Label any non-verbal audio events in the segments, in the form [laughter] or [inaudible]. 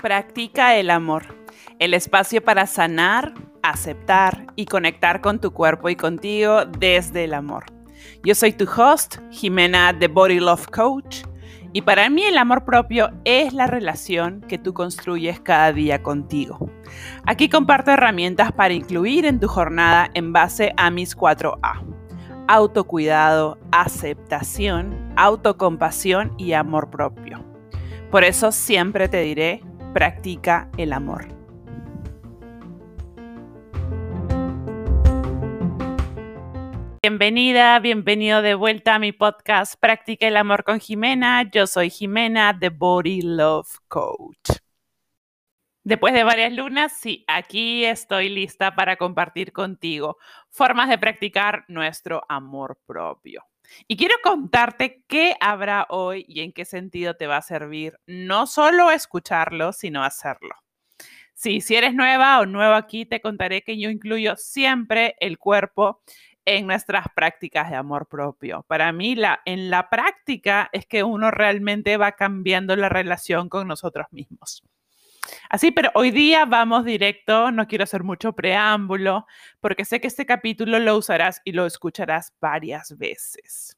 Practica el amor, el espacio para sanar, aceptar y conectar con tu cuerpo y contigo desde el amor. Yo soy tu host, Jimena The Body Love Coach, y para mí el amor propio es la relación que tú construyes cada día contigo. Aquí comparto herramientas para incluir en tu jornada en base a mis 4A. Autocuidado, aceptación, autocompasión y amor propio. Por eso siempre te diré, practica el amor. Bienvenida, bienvenido de vuelta a mi podcast Practica el amor con Jimena. Yo soy Jimena, The Body Love Coach. Después de varias lunas, sí, aquí estoy lista para compartir contigo formas de practicar nuestro amor propio. Y quiero contarte qué habrá hoy y en qué sentido te va a servir no solo escucharlo, sino hacerlo. Sí, si eres nueva o nuevo aquí, te contaré que yo incluyo siempre el cuerpo en nuestras prácticas de amor propio. Para mí, la, en la práctica es que uno realmente va cambiando la relación con nosotros mismos. Así, pero hoy día vamos directo, no quiero hacer mucho preámbulo, porque sé que este capítulo lo usarás y lo escucharás varias veces.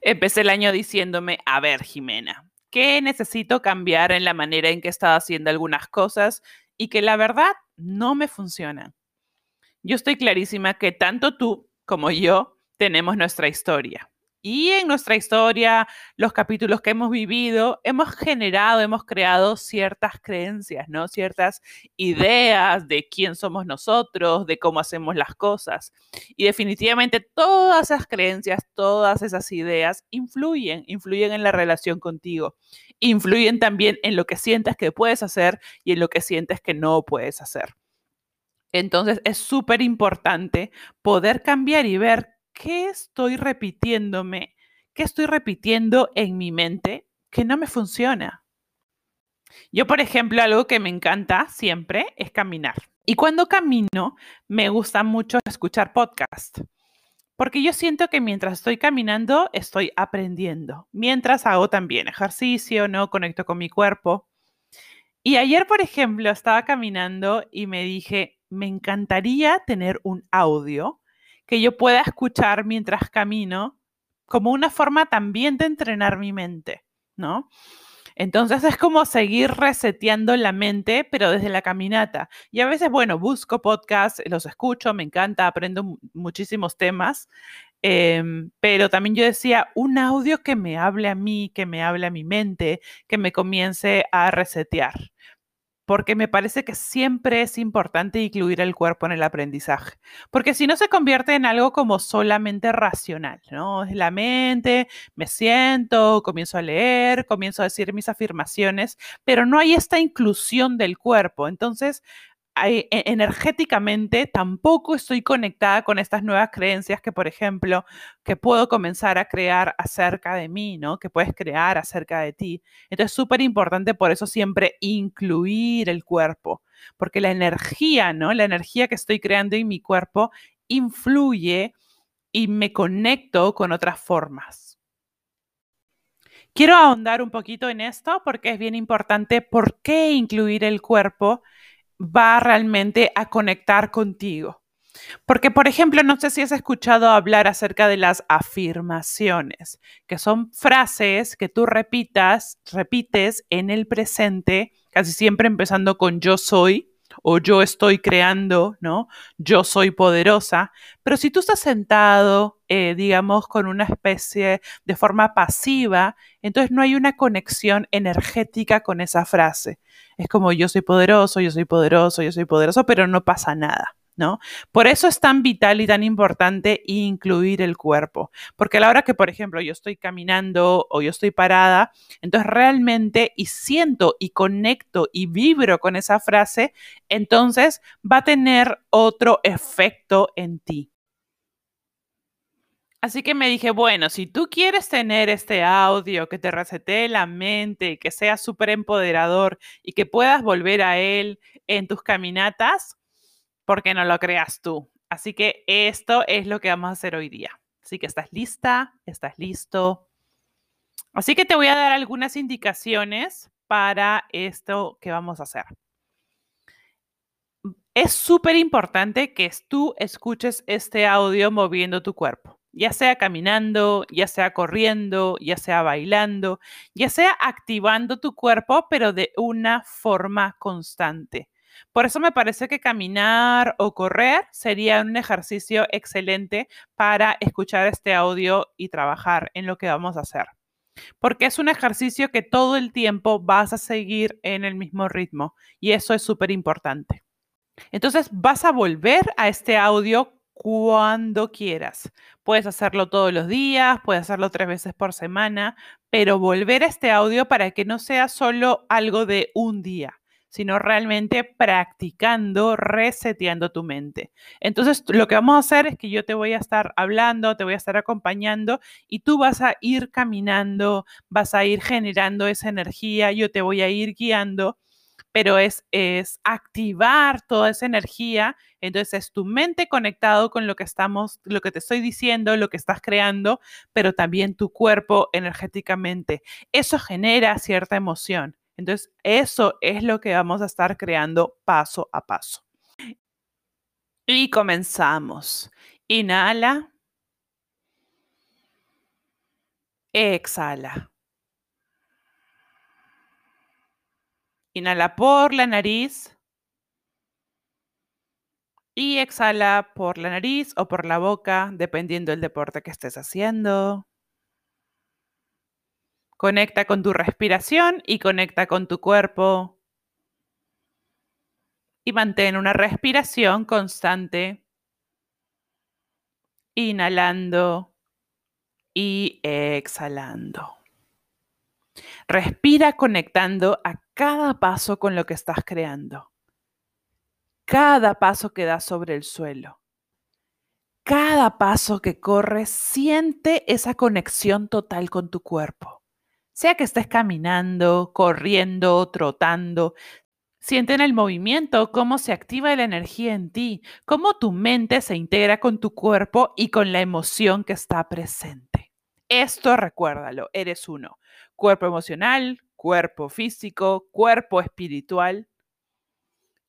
Empecé el año diciéndome, a ver, Jimena, ¿qué necesito cambiar en la manera en que he estado haciendo algunas cosas y que la verdad no me funcionan? Yo estoy clarísima que tanto tú como yo tenemos nuestra historia. Y en nuestra historia, los capítulos que hemos vivido, hemos generado, hemos creado ciertas creencias, ¿no? Ciertas ideas de quién somos nosotros, de cómo hacemos las cosas. Y definitivamente todas esas creencias, todas esas ideas influyen, influyen en la relación contigo. Influyen también en lo que sientes que puedes hacer y en lo que sientes que no puedes hacer. Entonces es súper importante poder cambiar y ver ¿qué estoy repitiéndome? ¿Qué estoy repitiendo en mi mente que no me funciona? Yo, por ejemplo, algo que me encanta siempre es caminar. Y cuando camino, me gusta mucho escuchar podcast. Porque yo siento que mientras estoy caminando, estoy aprendiendo. Mientras hago también ejercicio, ¿no? Conecto con mi cuerpo. Y ayer, por ejemplo, estaba caminando y me dije, me encantaría tener un audio que yo pueda escuchar mientras camino como una forma también de entrenar mi mente, ¿no? Entonces es como seguir reseteando la mente, pero desde la caminata. Y a veces, bueno, busco podcasts, los escucho, me encanta, aprendo muchísimos temas, em, pero también yo decía, un audio que me hable a mí, que me hable a mi mente, que me comience a resetear porque me parece que siempre es importante incluir el cuerpo en el aprendizaje, porque si no se convierte en algo como solamente racional, ¿no? Es la mente, me siento, comienzo a leer, comienzo a decir mis afirmaciones, pero no hay esta inclusión del cuerpo. Entonces, energéticamente tampoco estoy conectada con estas nuevas creencias que, por ejemplo, que puedo comenzar a crear acerca de mí, ¿no? Que puedes crear acerca de ti. Entonces, es súper importante por eso siempre incluir el cuerpo, porque la energía, ¿no? La energía que estoy creando en mi cuerpo influye y me conecto con otras formas. Quiero ahondar un poquito en esto porque es bien importante por qué incluir el cuerpo va realmente a conectar contigo. Porque, por ejemplo, no sé si has escuchado hablar acerca de las afirmaciones, que son frases que tú repitas, repites en el presente, casi siempre empezando con yo soy o yo estoy creando, ¿no? Yo soy poderosa. Pero si tú estás sentado, eh, digamos, con una especie de forma pasiva, entonces no hay una conexión energética con esa frase. Es como yo soy poderoso, yo soy poderoso, yo soy poderoso, pero no pasa nada. ¿No? Por eso es tan vital y tan importante incluir el cuerpo, porque a la hora que, por ejemplo, yo estoy caminando o yo estoy parada, entonces realmente y siento y conecto y vibro con esa frase, entonces va a tener otro efecto en ti. Así que me dije, bueno, si tú quieres tener este audio que te resetee la mente, que sea súper empoderador y que puedas volver a él en tus caminatas, ¿por qué no lo creas tú? Así que esto es lo que vamos a hacer hoy día. Así que estás lista, estás listo. Así que te voy a dar algunas indicaciones para esto que vamos a hacer. Es súper importante que tú escuches este audio moviendo tu cuerpo, ya sea caminando, ya sea corriendo, ya sea bailando, ya sea activando tu cuerpo, pero de una forma constante. Por eso me parece que caminar o correr sería un ejercicio excelente para escuchar este audio y trabajar en lo que vamos a hacer. Porque es un ejercicio que todo el tiempo vas a seguir en el mismo ritmo y eso es súper importante. Entonces vas a volver a este audio cuando quieras. Puedes hacerlo todos los días, puedes hacerlo tres veces por semana, pero volver a este audio para que no sea solo algo de un día, sino realmente practicando, reseteando tu mente. Entonces, lo que vamos a hacer es que yo te voy a estar hablando, te voy a estar acompañando y tú vas a ir caminando, vas a ir generando esa energía, yo te voy a ir guiando pero es, es activar toda esa energía. Entonces es tu mente conectado con lo que estamos, lo que te estoy diciendo, lo que estás creando, pero también tu cuerpo energéticamente. Eso genera cierta emoción. Entonces eso es lo que vamos a estar creando paso a paso. Y comenzamos. Inhala. Exhala. Inhala por la nariz. Y exhala por la nariz o por la boca, dependiendo del deporte que estés haciendo. Conecta con tu respiración y conecta con tu cuerpo. Y mantén una respiración constante. Inhalando y exhalando. Respira conectando a cada paso con lo que estás creando. Cada paso que das sobre el suelo. Cada paso que corres, siente esa conexión total con tu cuerpo. Sea que estés caminando, corriendo, trotando, Siente en el movimiento cómo se activa la energía en ti, cómo tu mente se integra con tu cuerpo y con la emoción que está presente. Esto recuérdalo, eres uno. Cuerpo emocional, cuerpo físico, cuerpo espiritual.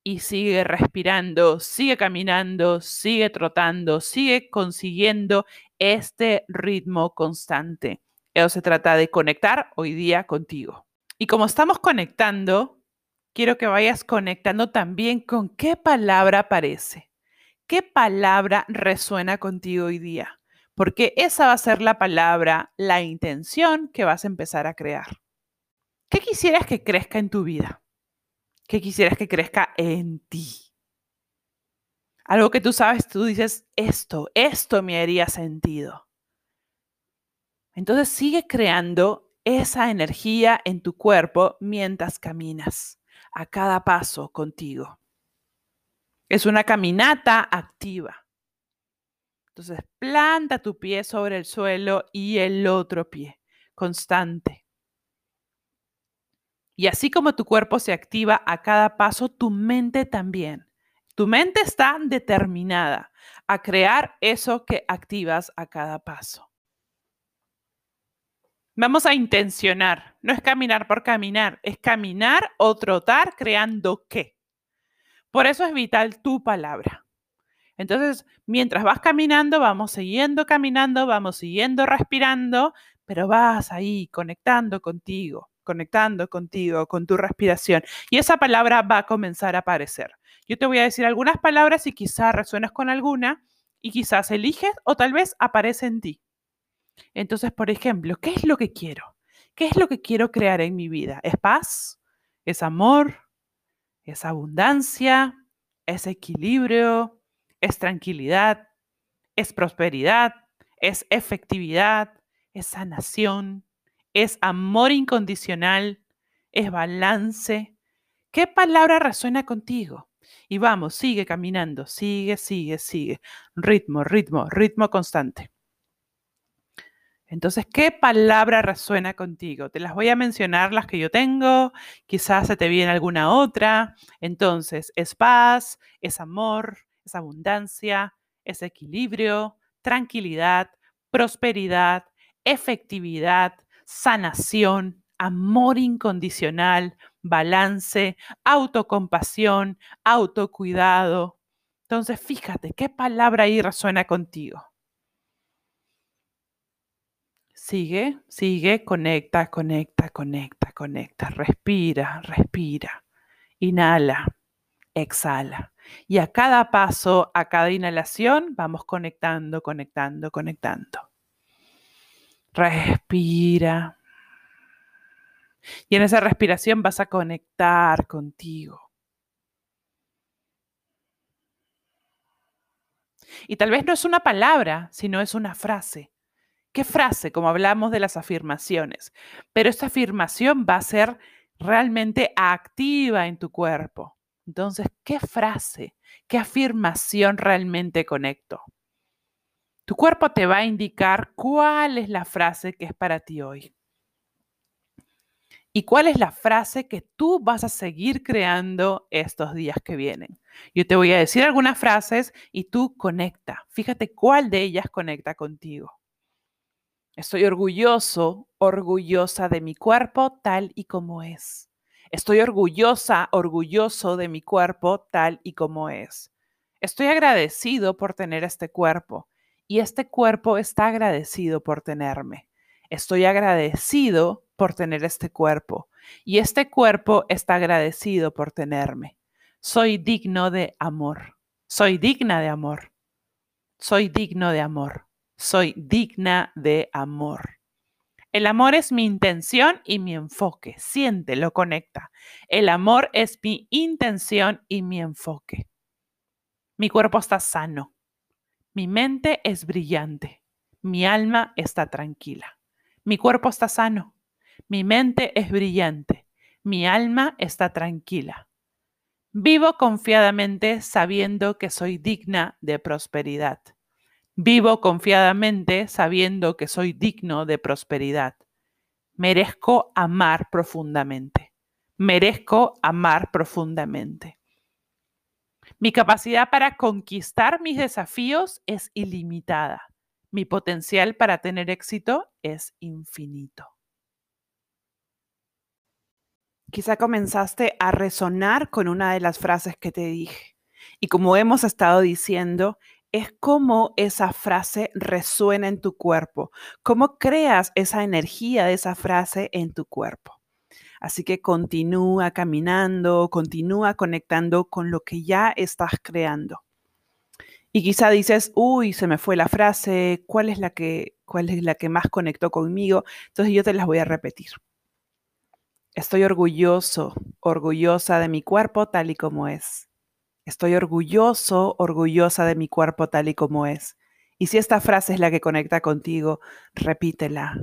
Y sigue respirando, sigue caminando, sigue trotando, sigue consiguiendo este ritmo constante. Se trata de conectar hoy día contigo. Y como estamos conectando, quiero que vayas conectando también con qué palabra aparece. ¿Qué palabra resuena contigo hoy día? Porque esa va a ser la palabra, la intención que vas a empezar a crear. ¿Qué quisieras que crezca en tu vida? ¿Qué quisieras que crezca en ti? Algo que tú sabes, tú dices, esto, esto me haría sentido. Entonces sigue creando esa energía en tu cuerpo mientras caminas, a cada paso contigo. Es una caminata activa. Entonces planta tu pie sobre el suelo y el otro pie, constante. Y así como tu cuerpo se activa a cada paso, tu mente también. Tu mente está determinada a crear eso que activas a cada paso. Vamos a intencionar, no es caminar por caminar, es caminar o trotar creando qué. Por eso es vital tu palabra. Entonces, mientras vas caminando, vamos siguiendo caminando, vamos siguiendo respirando, pero vas ahí conectando contigo conectando contigo, con tu respiración. Y esa palabra va a comenzar a aparecer. Yo te voy a decir algunas palabras y quizás resuenas con alguna y quizás eliges o tal vez aparece en ti. Entonces, por ejemplo, ¿qué es lo que quiero? ¿Qué es lo que quiero crear en mi vida? ¿Es paz? ¿Es amor? ¿Es abundancia? ¿Es equilibrio? ¿Es tranquilidad? ¿Es prosperidad? ¿Es efectividad? ¿Es sanación? es amor incondicional, es balance. ¿Qué palabra resuena contigo? Y vamos, sigue caminando, sigue, sigue, sigue. Ritmo, ritmo, ritmo constante. Entonces, ¿qué palabra resuena contigo? Te las voy a mencionar las que yo tengo, quizás se te viene alguna otra. Entonces, es paz, es amor, es abundancia, es equilibrio, tranquilidad, prosperidad, efectividad, sanación, amor incondicional, balance, autocompasión, autocuidado. Entonces, fíjate, ¿qué palabra ahí resuena contigo? Sigue, sigue, conecta, conecta, conecta, conecta. Respira, respira. Inhala, exhala. Y a cada paso, a cada inhalación, vamos conectando, conectando, conectando. Respira. Y en esa respiración vas a conectar contigo. Y tal vez no es una palabra, sino es una frase. ¿Qué frase? Como hablamos de las afirmaciones. Pero esta afirmación va a ser realmente activa en tu cuerpo. Entonces, ¿qué frase, qué afirmación realmente conecto? Tu cuerpo te va a indicar cuál es la frase que es para ti hoy. ¿Y cuál es la frase que tú vas a seguir creando estos días que vienen? Yo te voy a decir algunas frases y tú conecta. Fíjate cuál de ellas conecta contigo. Estoy orgulloso, orgullosa de mi cuerpo tal y como es. Estoy orgullosa, orgulloso de mi cuerpo tal y como es. Estoy agradecido por tener este cuerpo y este cuerpo está agradecido por tenerme. Estoy agradecido por tener este cuerpo y este cuerpo está agradecido por tenerme. Soy digno de amor. Soy digna de amor. Soy digno de amor. Soy digna de amor. El amor es mi intención y mi enfoque. Siente, lo conecta. El amor es mi intención y mi enfoque. Mi cuerpo está sano. Mi mente es brillante. Mi alma está tranquila. Mi cuerpo está sano. Mi mente es brillante. Mi alma está tranquila. Vivo confiadamente sabiendo que soy digna de prosperidad. Vivo confiadamente sabiendo que soy digno de prosperidad. Merezco amar profundamente. Merezco amar profundamente. Mi capacidad para conquistar mis desafíos es ilimitada. Mi potencial para tener éxito es infinito. Quizá comenzaste a resonar con una de las frases que te dije. Y como hemos estado diciendo, es cómo esa frase resuena en tu cuerpo, cómo creas esa energía de esa frase en tu cuerpo. Así que continúa caminando, continúa conectando con lo que ya estás creando. Y quizá dices, uy, se me fue la frase, ¿cuál es la que, cuál es la que más conectó conmigo? Entonces yo te las voy a repetir. Estoy orgulloso, orgullosa de mi cuerpo tal y como es. Estoy orgulloso, orgullosa de mi cuerpo tal y como es. Y si esta frase es la que conecta contigo, repítela,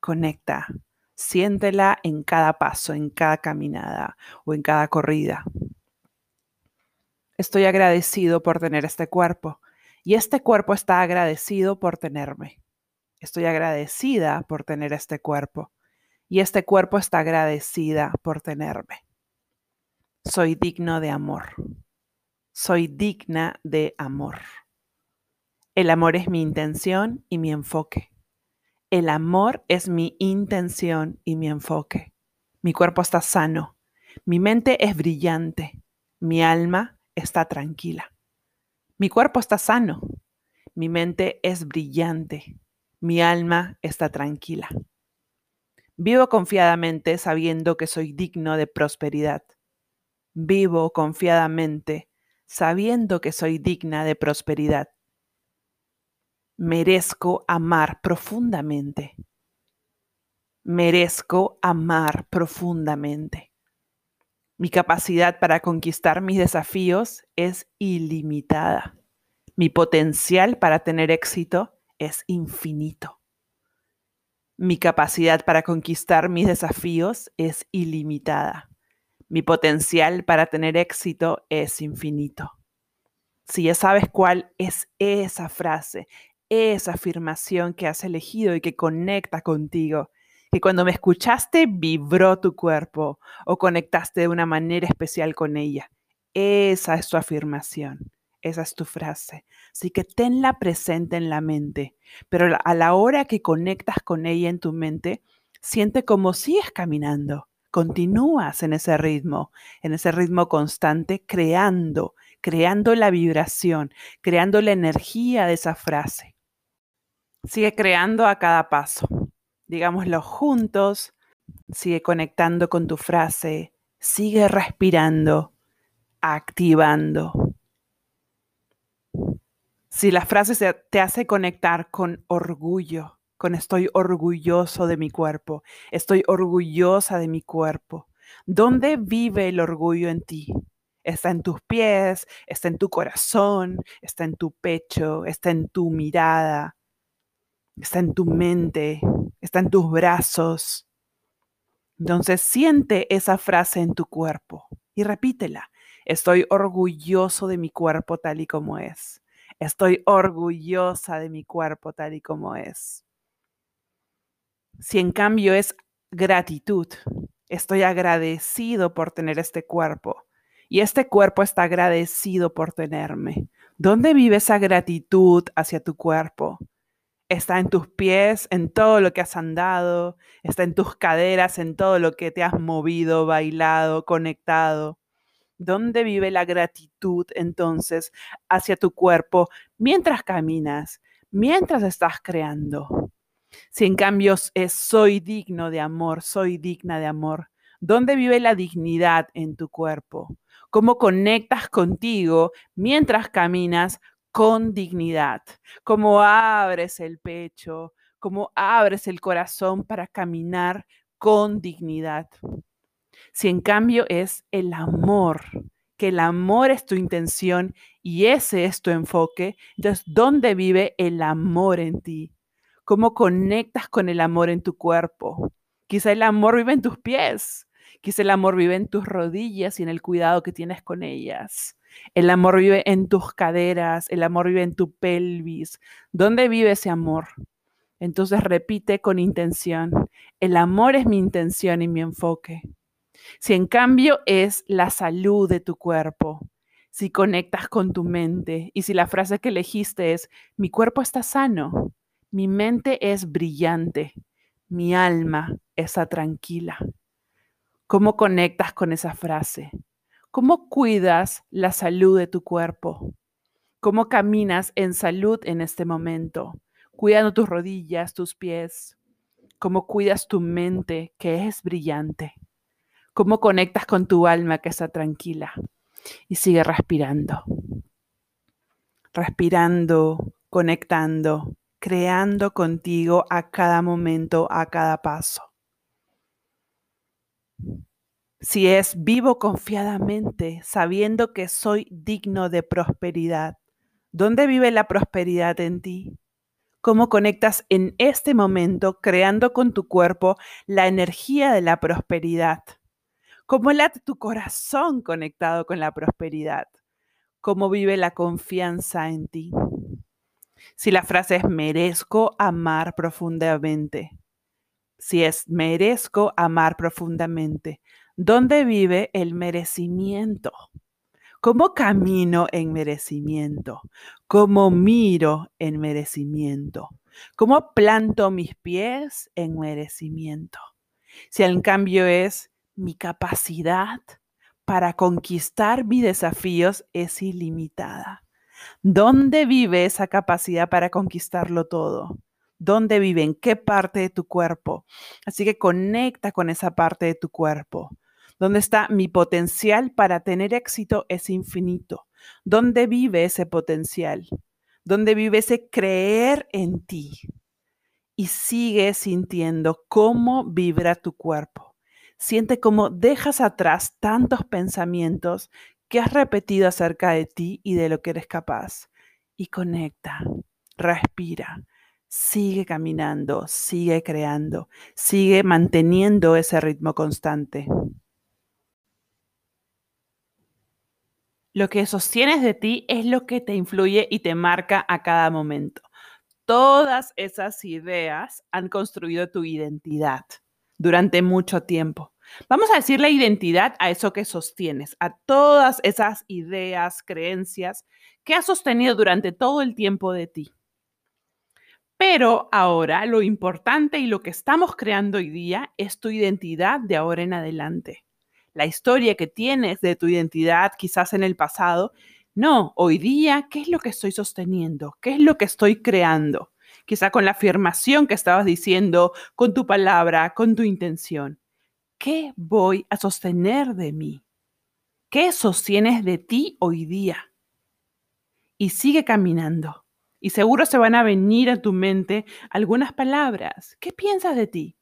conecta, Siéntela en cada paso, en cada caminada o en cada corrida. Estoy agradecido por tener este cuerpo y este cuerpo está agradecido por tenerme. Estoy agradecida por tener este cuerpo y este cuerpo está agradecida por tenerme. Soy digno de amor. Soy digna de amor. El amor es mi intención y mi enfoque. El amor es mi intención y mi enfoque. Mi cuerpo está sano. Mi mente es brillante. Mi alma está tranquila. Mi cuerpo está sano. Mi mente es brillante. Mi alma está tranquila. Vivo confiadamente sabiendo que soy digno de prosperidad. Vivo confiadamente sabiendo que soy digna de prosperidad merezco amar profundamente. Merezco amar profundamente. Mi capacidad para conquistar mis desafíos es ilimitada. Mi potencial para tener éxito es infinito. Mi capacidad para conquistar mis desafíos es ilimitada. Mi potencial para tener éxito es infinito. Si ya sabes cuál es esa frase, esa afirmación que has elegido y que conecta contigo, que cuando me escuchaste vibró tu cuerpo o conectaste de una manera especial con ella. Esa es tu afirmación. esa es tu frase. Así que tenla presente en la mente, pero a la hora que conectas con ella en tu mente, siente como sigues caminando, continúas en ese ritmo, en ese ritmo constante, creando, creando la vibración, creando la energía de esa frase. Sigue creando a cada paso. Digámoslo juntos, sigue conectando con tu frase, sigue respirando, activando. Si la frase te hace conectar con orgullo, con estoy orgulloso de mi cuerpo, estoy orgullosa de mi cuerpo. ¿Dónde vive el orgullo en ti? Está en tus pies, está en tu corazón, está en tu pecho, está en tu mirada, está en tu mente, está en tus brazos. Entonces siente esa frase en tu cuerpo y repítela. Estoy orgulloso de mi cuerpo tal y como es. Estoy orgullosa de mi cuerpo tal y como es. Si en cambio es gratitud, estoy agradecido por tener este cuerpo y este cuerpo está agradecido por tenerme. ¿Dónde vive esa gratitud hacia tu cuerpo? Está en tus pies, en todo lo que has andado, está en tus caderas, en todo lo que te has movido, bailado, conectado. ¿Dónde vive la gratitud entonces hacia tu cuerpo mientras caminas, mientras estás creando? Si en cambio es soy digno de amor, soy digna de amor, ¿dónde vive la dignidad en tu cuerpo? ¿Cómo conectas contigo mientras caminas con dignidad? ¿Cómo abres el pecho? ¿Cómo abres el corazón para caminar con dignidad? Si en cambio es el amor, que el amor es tu intención y ese es tu enfoque, entonces, ¿dónde vive el amor en ti? ¿Cómo conectas con el amor en tu cuerpo? Quizá el amor vive en tus pies, quizá el amor vive en tus rodillas y en el cuidado que tienes con ellas. El amor vive en tus caderas, el amor vive en tu pelvis. ¿Dónde vive ese amor? Entonces repite con intención, el amor es mi intención y mi enfoque. Si en cambio es la salud de tu cuerpo, si conectas con tu mente y si la frase que elegiste es, mi cuerpo está sano, mi mente es brillante, mi alma está tranquila. ¿Cómo conectas con esa frase? ¿Cómo cuidas la salud de tu cuerpo? ¿Cómo caminas en salud en este momento? Cuidando tus rodillas, tus pies. ¿Cómo cuidas tu mente que es brillante? cómo conectas con tu alma que está tranquila y sigue respirando. Respirando, conectando, creando contigo a cada momento, a cada paso. Si es vivo confiadamente, sabiendo que soy digno de prosperidad. ¿Dónde vive la prosperidad en ti? ¿Cómo conectas en este momento creando con tu cuerpo la energía de la prosperidad? ¿Cómo late tu corazón conectado con la prosperidad? ¿Cómo vive la confianza en ti? Si la frase es merezco amar profundamente. Si es merezco amar profundamente, ¿dónde vive el merecimiento? ¿Cómo camino en merecimiento? ¿Cómo miro en merecimiento? ¿Cómo planto mis pies en merecimiento? Si en cambio es mi capacidad para conquistar mis desafíos es ilimitada. ¿Dónde vive esa capacidad para conquistarlo todo? ¿Dónde vive? ¿En qué parte de tu cuerpo? Así que conecta con esa parte de tu cuerpo. ¿Dónde está mi potencial para tener éxito? Es infinito. ¿Dónde vive ese potencial? ¿Dónde vive ese creer en ti? Y sigue sintiendo cómo vibra tu cuerpo. Siente cómo dejas atrás tantos pensamientos que has repetido acerca de ti y de lo que eres capaz. Y conecta, respira, sigue caminando, sigue creando, sigue manteniendo ese ritmo constante. Lo que sostienes de ti es lo que te influye y te marca a cada momento. Todas esas ideas han construido tu identidad. durante mucho tiempo. Vamos a decir la identidad a eso que sostienes, a todas esas ideas, creencias que has sostenido durante todo el tiempo de ti. Pero ahora lo importante y lo que estamos creando hoy día es tu identidad de ahora en adelante. La historia que tienes de tu identidad quizás en el pasado. No, hoy día, ¿qué es lo que estoy sosteniendo? ¿Qué es lo que estoy creando? Quizá con la afirmación que estabas diciendo, con tu palabra, con tu intención. ¿Qué voy a sostener de mí? ¿Qué sostienes de ti hoy día? Y sigue caminando. Y seguro se van a venir a tu mente algunas palabras. ¿Qué piensas de ti?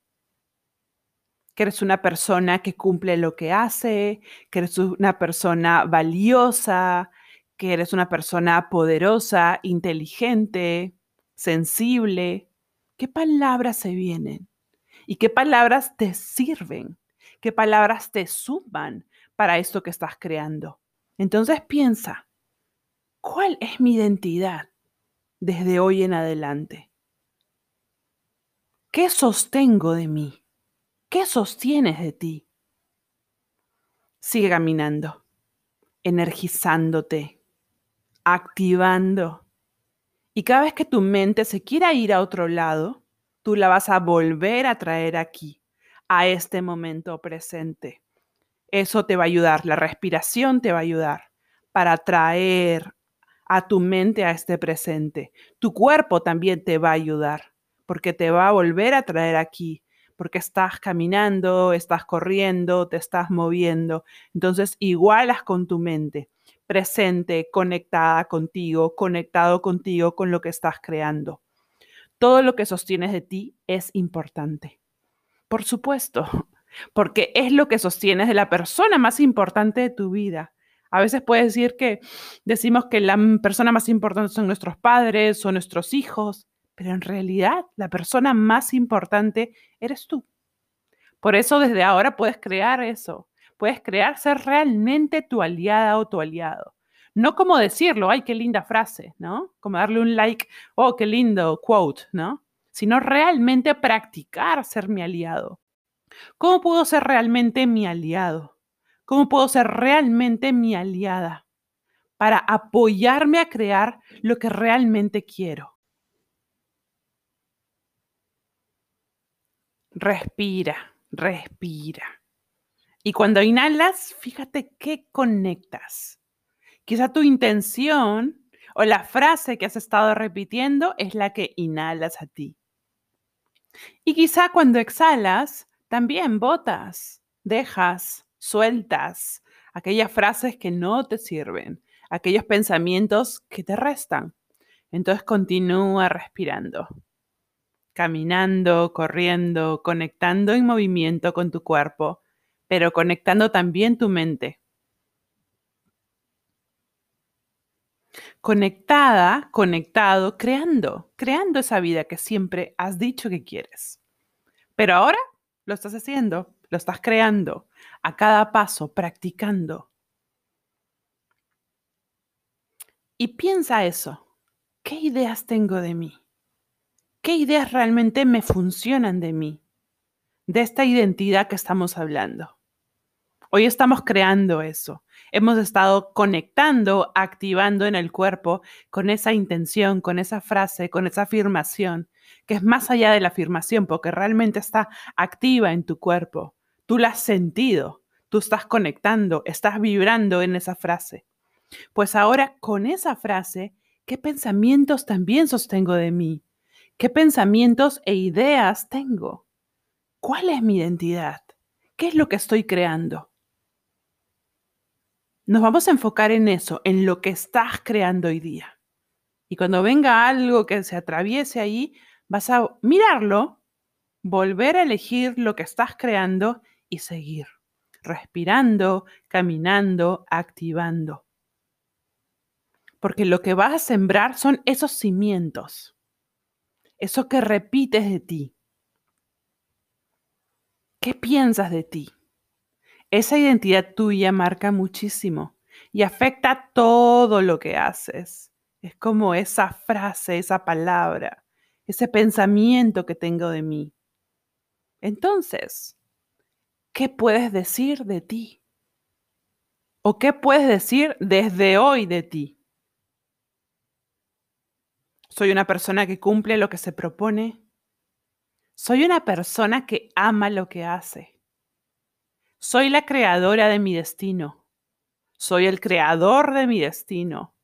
Que eres una persona que cumple lo que hace, que eres una persona valiosa, que eres una persona poderosa, inteligente, sensible. ¿Qué palabras se vienen? ¿Y qué palabras te sirven? Qué palabras te suban para esto que estás creando. Entonces piensa, ¿cuál es mi identidad desde hoy en adelante? ¿Qué sostengo de mí? ¿Qué sostienes de ti? Sigue caminando, energizándote, activando. Y cada vez que tu mente se quiera ir a otro lado, tú la vas a volver a traer aquí a este momento presente. Eso te va a ayudar, la respiración te va a ayudar para traer a tu mente a este presente. Tu cuerpo también te va a ayudar porque te va a volver a traer aquí, porque estás caminando, estás corriendo, te estás moviendo. Entonces, igualas con tu mente, presente, conectada contigo, conectado contigo con lo que estás creando. Todo lo que sostienes de ti es importante. Por supuesto, [laughs] porque es lo que sostienes de la persona más importante de tu vida. A veces puedes decir que decimos que la persona más importante son nuestros padres o nuestros hijos, pero en realidad la persona más importante eres tú. Por eso desde ahora puedes crear eso. Puedes crear ser realmente tu aliada o tu aliado. No como decirlo, ay, qué linda frase, ¿no? Como darle un like, oh, qué lindo quote, ¿no? Sino realmente practicar ser mi aliado. ¿Cómo puedo ser realmente mi aliado? ¿Cómo puedo ser realmente mi aliada para apoyarme a crear lo que realmente quiero? Respira, respira. Y cuando inhalas, fíjate qué conectas. Quizá tu intención o la frase que has estado repitiendo es la que inhalas a ti. Y quizá cuando exhalas, también botas, dejas, sueltas aquellas frases que no te sirven, aquellos pensamientos que te restan. Entonces continúa respirando, caminando, corriendo, conectando en movimiento con tu cuerpo, pero conectando también tu mente. Conectada, conectado, creando, creando esa vida que siempre has dicho que quieres. Pero ahora lo estás haciendo, lo estás creando a cada paso, practicando. Y piensa eso. ¿Qué ideas tengo de mí? ¿Qué ideas realmente me funcionan de mí? De esta identidad que estamos hablando. Hoy estamos creando eso. Hemos estado conectando, activando en el cuerpo con esa intención, con esa frase, con esa afirmación, que es más allá de la afirmación, porque realmente está activa en tu cuerpo. Tú la has sentido, tú estás conectando, estás vibrando en esa frase. Pues ahora con esa frase, ¿qué pensamientos también sostengo de mí? ¿Qué pensamientos e ideas tengo? ¿Cuál es mi identidad? ¿Qué es lo que estoy creando? Nos vamos a enfocar en eso, en lo que estás creando hoy día. Y cuando venga algo que se atraviese ahí, vas a mirarlo, volver a elegir lo que estás creando y seguir, respirando, caminando, activando. Porque lo que vas a sembrar son esos cimientos, eso que repites de ti. ¿Qué piensas de ti? Esa identidad tuya marca muchísimo y afecta todo lo que haces. Es como esa frase, esa palabra, ese pensamiento que tengo de mí. Entonces, ¿qué puedes decir de ti? ¿O qué puedes decir desde hoy de ti? Soy una persona que cumple lo que se propone. Soy una persona que ama lo que hace. Soy la creadora de mi destino. Soy el creador de mi destino.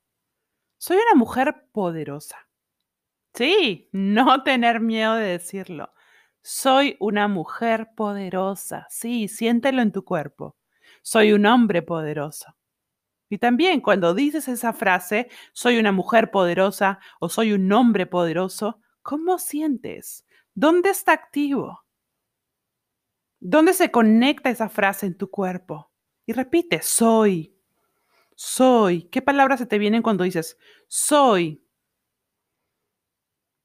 Soy una mujer poderosa. Sí, no [laughs] tener miedo de decirlo. Soy una mujer poderosa. Sí, siéntelo en tu cuerpo. Soy un hombre poderoso. Y también cuando dices esa frase, soy una mujer poderosa o soy un hombre poderoso, ¿cómo sientes? ¿Dónde está activo? ¿Dónde se conecta esa frase en tu cuerpo? Y repite, soy, soy. ¿Qué palabras se te vienen cuando dices, soy?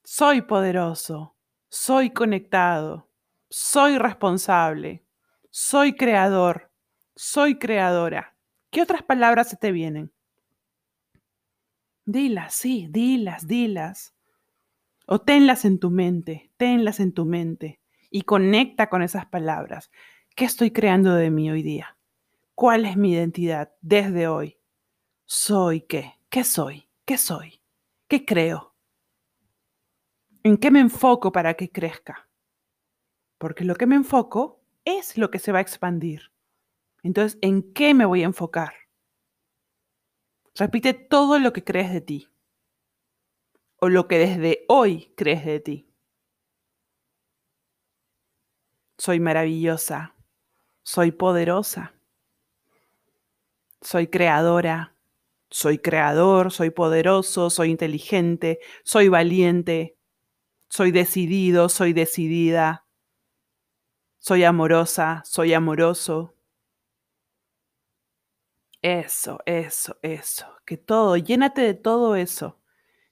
Soy poderoso, soy conectado, soy responsable, soy creador, soy creadora. ¿Qué otras palabras se te vienen? Dilas, sí, dilas, dilas. O tenlas en tu mente, tenlas en tu mente y conecta con esas palabras. ¿Qué estoy creando de mí hoy día? ¿Cuál es mi identidad desde hoy? ¿Soy qué? ¿Qué soy? ¿Qué soy? ¿Qué creo? ¿En qué me enfoco para que crezca? Porque lo que me enfoco es lo que se va a expandir. Entonces, ¿en qué me voy a enfocar? Repite todo lo que crees de ti o lo que desde hoy crees de ti. Soy maravillosa, soy poderosa, soy creadora, soy creador, soy poderoso, soy inteligente, soy valiente, soy decidido, soy decidida, soy amorosa, soy amoroso. Eso, eso, eso. Que todo, llénate de todo eso.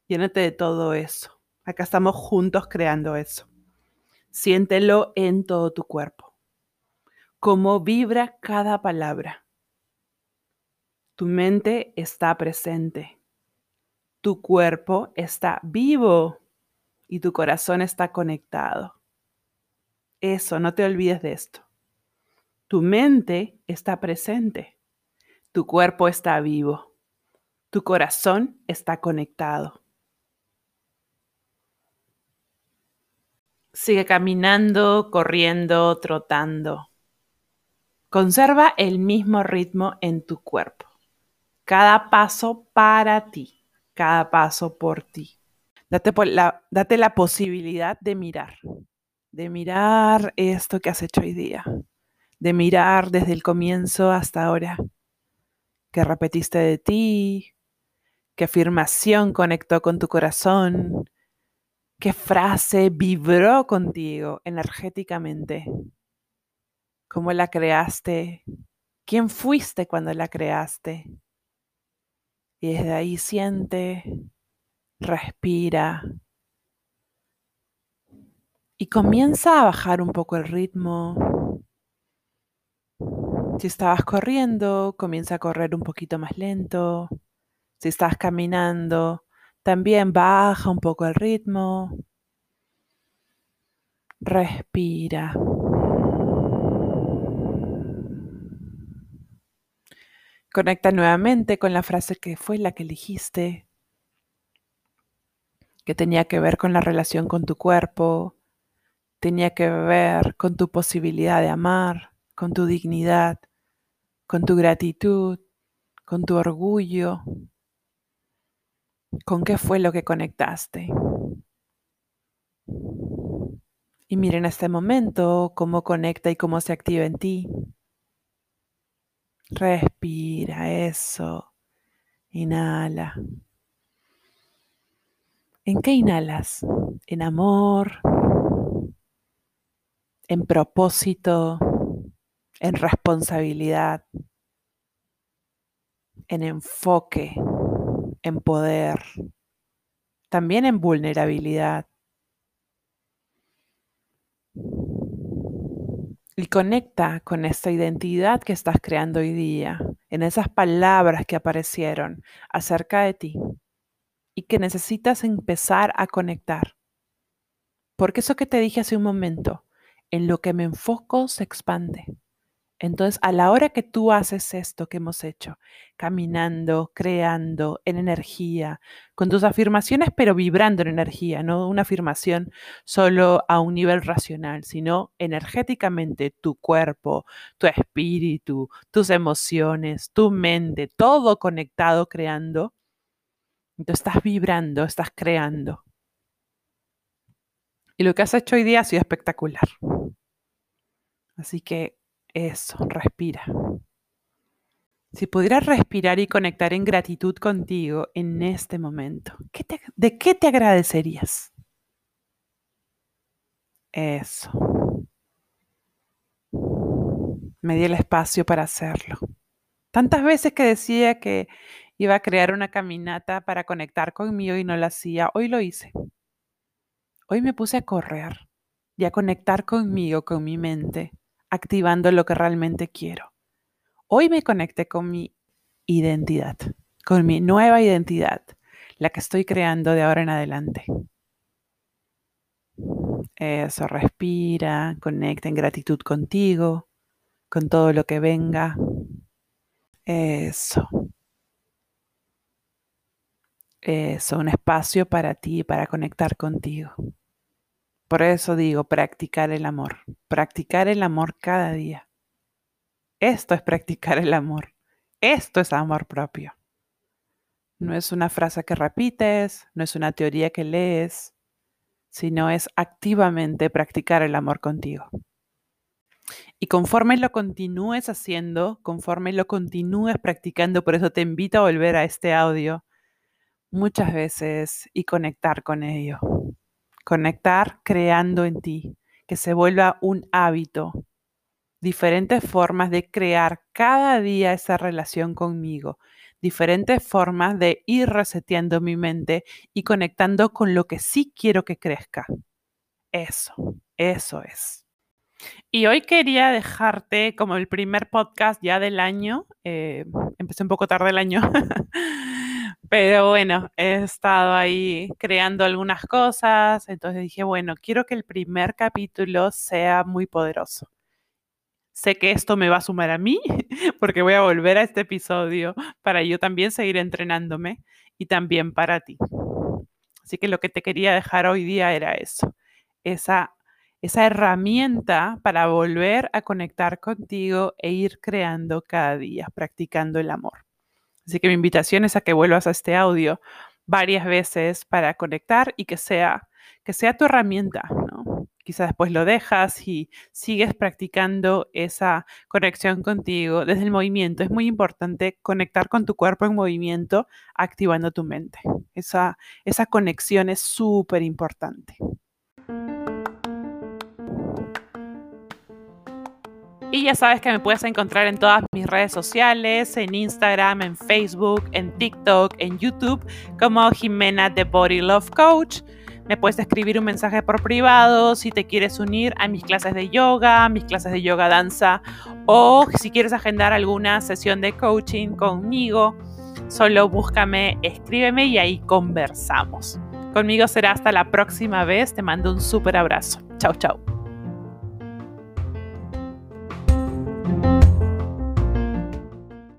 Llénate de todo eso. Acá estamos juntos creando eso. Siéntelo en todo tu cuerpo. Cómo vibra cada palabra. Tu mente está presente. Tu cuerpo está vivo y tu corazón está conectado. Eso, no te olvides de esto. Tu mente está presente. Tu cuerpo está vivo. Tu corazón está conectado. Sigue caminando, corriendo, trotando. Conserva el mismo ritmo en tu cuerpo. Cada paso para ti, cada paso por ti. Date, la, posibilidad de mirar, de mirar esto que has hecho hoy día, de mirar desde el comienzo hasta ahora qué repetiste de ti, qué afirmación conectó con tu corazón, qué frase vibró contigo energéticamente, cómo la creaste, quién fuiste cuando la creaste. Y desde ahí siente, respira y comienza a bajar un poco el ritmo si estabas corriendo, comienza a correr un poquito más lento. Si estás caminando, también baja un poco el ritmo. Respira. Conecta nuevamente con la frase que fue la que elegiste, que tenía que ver con la relación con tu cuerpo, tenía que ver con tu posibilidad de amar, con tu dignidad, con tu gratitud, con tu orgullo, con qué fue lo que conectaste. Y miren este momento cómo conecta y cómo se activa en ti. Respira eso. Inhala. ¿En qué inhalas? En amor, en propósito, en responsabilidad, en enfoque, en poder, también en vulnerabilidad. Y conecta con esta identidad que estás creando hoy día, en esas palabras que aparecieron acerca de ti y que necesitas empezar a conectar. Porque eso que te dije hace un momento, en lo que me enfoco se expande. Entonces, a la hora que tú haces esto que hemos hecho, caminando, creando en energía, con tus afirmaciones, pero vibrando en energía, no una afirmación solo a un nivel racional, sino energéticamente tu cuerpo, tu espíritu, tus emociones, tu mente, todo conectado, creando. Entonces estás vibrando, estás creando. Y lo que has hecho hoy día ha sido espectacular. Así que eso, respira. Si pudieras respirar y conectar en gratitud contigo en este momento, ¿de qué te agradecerías? Eso. Me di el espacio para hacerlo. Tantas veces que decía que iba a crear una caminata para conectar conmigo y no lo hacía, hoy lo hice. Hoy me puse a correr y a conectar conmigo, con mi mente, activando lo que realmente quiero. Hoy me conecté con mi identidad, con mi nueva identidad, la que estoy creando de ahora en adelante. Eso, respira, conecta en gratitud contigo, con todo lo que venga. Eso. Eso, un espacio para ti, para conectar contigo. Por eso digo, practicar el amor, practicar el amor cada día. Esto es practicar el amor. Esto es amor propio. No es una frase que repites, no es una teoría que lees, sino es activamente practicar el amor contigo. Y conforme lo continúes haciendo, conforme lo continúes practicando, por eso te invito a volver a este audio muchas veces y conectar con ello conectar creando en ti, que se vuelva un hábito. Diferentes formas de crear cada día esa relación conmigo, diferentes formas de ir reseteando mi mente y conectando con lo que sí quiero que crezca. Eso, eso es. Y hoy quería dejarte como el primer podcast ya del año, eh, empecé un poco tarde el año, [laughs] Pero bueno, he estado ahí creando algunas cosas, entonces dije, bueno, quiero que el primer capítulo sea muy poderoso. Sé que esto me va a sumar a mí, [laughs] porque voy a volver a este episodio para yo también seguir entrenándome y también para ti. Así que lo que te quería dejar hoy día era eso, esa, esa herramienta para volver a conectar contigo e ir creando cada día, practicando el amor. Así que mi invitación es a que vuelvas a este audio varias veces para conectar y que sea, que sea tu herramienta, ¿no? Quizás después lo dejas y sigues practicando esa conexión contigo desde el movimiento. Es muy importante conectar con tu cuerpo en movimiento, activando tu mente. Esa, esa conexión es súper importante. Y ya sabes que me puedes encontrar en todas mis redes sociales, en Instagram, en Facebook, en TikTok, en YouTube, como Jimena The Body Love Coach. Me puedes escribir un mensaje por privado si te quieres unir a mis clases de yoga, mis clases de yoga danza o si quieres agendar alguna sesión de coaching conmigo. Solo búscame, escríbeme y ahí conversamos. Conmigo será hasta la próxima vez. Te mando un súper abrazo. Chau, chau.